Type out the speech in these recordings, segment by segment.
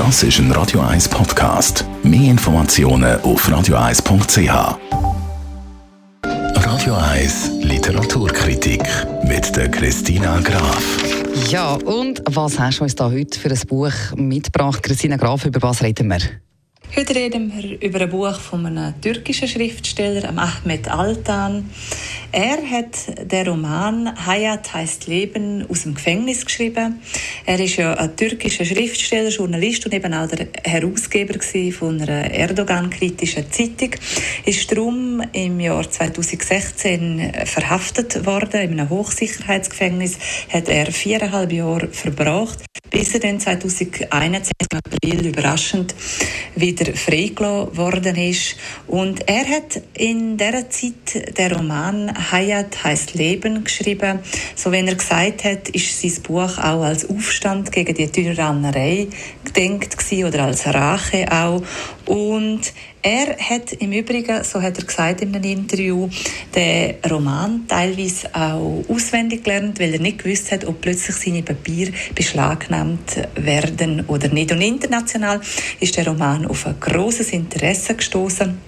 Das ist ein Radio 1 Podcast. Mehr Informationen auf radio1.ch. Radio 1 Literaturkritik mit der Christina Graf. Ja, und was hast du uns da heute für ein Buch mitgebracht, Christina Graf? Über was reden wir? Heute reden wir über ein Buch von einem türkischen Schriftsteller, Ahmed Altan. Er hat den Roman Hayat heißt Leben aus dem Gefängnis geschrieben. Er ist ja ein türkischer Schriftsteller, Journalist und eben auch der Herausgeber von einer Erdogan-kritischen Zeitung. Ist darum im Jahr 2016 verhaftet worden in einem Hochsicherheitsgefängnis. Hat er viereinhalb Jahre verbracht bis er dann 2021 im April überraschend wieder freigelassen worden ist. Und er hat in dieser Zeit den Roman Hayat heißt Leben geschrieben. So wenn er gesagt hat, ist sein Buch auch als Aufstand gegen die Tyrannerei gedenkt gewesen, oder als Rache auch. Und er hat im Übrigen, so hat er gesagt in einem Interview, den Roman teilweise auch auswendig gelernt, weil er nicht gewusst hat, ob plötzlich seine Papiere beschlagnahmt werden oder nicht. Und international ist der Roman auf ein großes Interesse gestoßen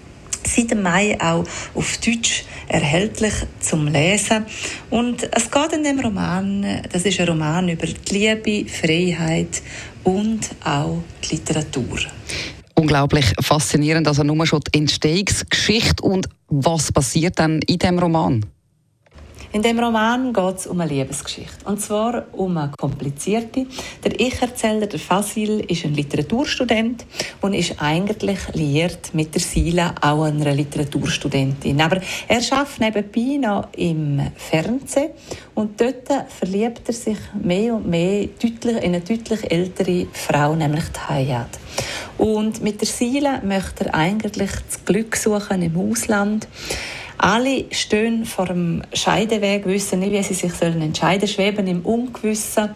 seit dem Mai auch auf Deutsch erhältlich zum Lesen. Und es geht in dem Roman, das ist ein Roman über die Liebe, Freiheit und auch die Literatur unglaublich faszinierend. Also nur schon die Entstehungsgeschichte und was passiert dann in dem Roman? In dem Roman geht es um eine Liebesgeschichte. Und zwar um eine komplizierte. Der Ich-Erzähler, der Fasil, ist ein Literaturstudent und ist eigentlich liiert mit der Sila, auch einer Literaturstudentin. Aber er schafft nebenbei noch im Fernsehen und dort verliebt er sich mehr und mehr deutlich, in eine deutlich ältere Frau, nämlich die Hayat. Und mit der Sila möchte er eigentlich das Glück suchen im Ausland. Alle stehen vor dem Scheideweg, wissen nicht, wie sie sich sollen entscheiden, schweben im Ungewissen.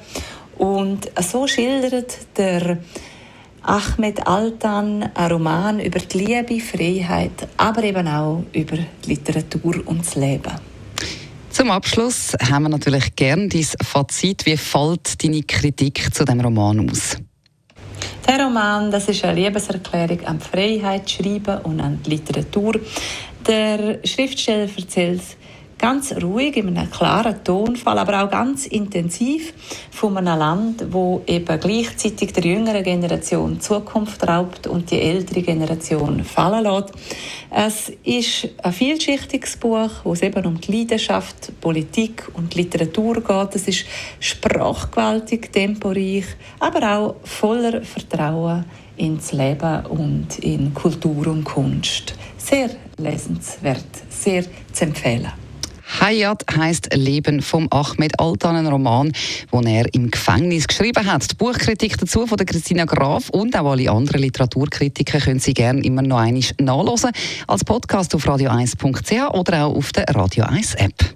Und so schildert der Ahmed Altan einen Roman über die Liebe, Freiheit, aber eben auch über die Literatur und das Leben. Zum Abschluss haben wir natürlich gern dein Fazit. Wie fällt deine Kritik zu dem Roman aus? Der Roman, das ist eine Liebeserklärung an die Freiheit, Schreiben und an die Literatur. Der Schriftsteller erzählt ganz ruhig, in einem klaren Tonfall, aber auch ganz intensiv von einem Land, wo eben gleichzeitig der jüngeren Generation Zukunft raubt und die ältere Generation fallen lässt. Es ist ein vielschichtiges Buch, wo es eben um die Leidenschaft, Politik und Literatur geht. Es ist sprachgewaltig, temporeich, aber auch voller Vertrauen ins Leben und in Kultur und Kunst. Sehr lesenswert, sehr zu empfehlen. Hayat heißt Leben vom Ahmed Altan, ein Roman, den er im Gefängnis geschrieben hat. Die Buchkritik dazu von der Christina Graf und auch alle anderen Literaturkritiker können Sie gerne immer noch einmal nachlesen als Podcast auf radio1.ch oder auch auf der Radio 1 App.